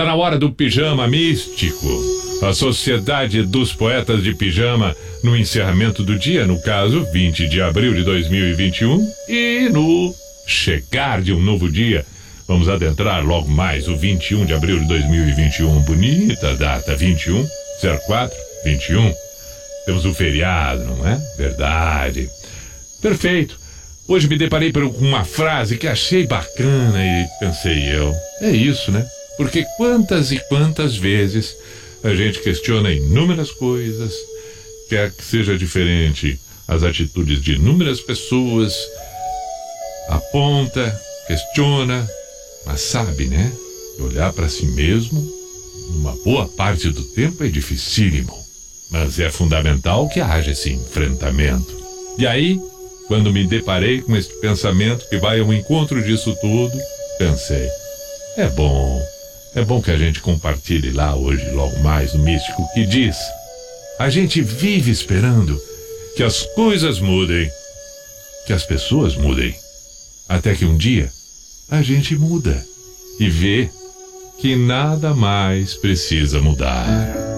Tá na hora do pijama místico. A Sociedade dos Poetas de Pijama no encerramento do dia, no caso, 20 de abril de 2021, e no chegar de um novo dia. Vamos adentrar logo mais o 21 de abril de 2021. Bonita data, 21, 04, 21. Temos o feriado, não é? Verdade. Perfeito. Hoje me deparei com uma frase que achei bacana e pensei eu. É isso, né? Porque quantas e quantas vezes a gente questiona inúmeras coisas, quer que seja diferente as atitudes de inúmeras pessoas, aponta, questiona, mas sabe, né? Olhar para si mesmo, numa boa parte do tempo é dificílimo. Mas é fundamental que haja esse enfrentamento. E aí, quando me deparei com este pensamento que vai ao encontro disso tudo, pensei: é bom, é bom que a gente compartilhe lá hoje, logo mais, o místico que diz: a gente vive esperando que as coisas mudem, que as pessoas mudem, até que um dia a gente muda e vê que nada mais precisa mudar.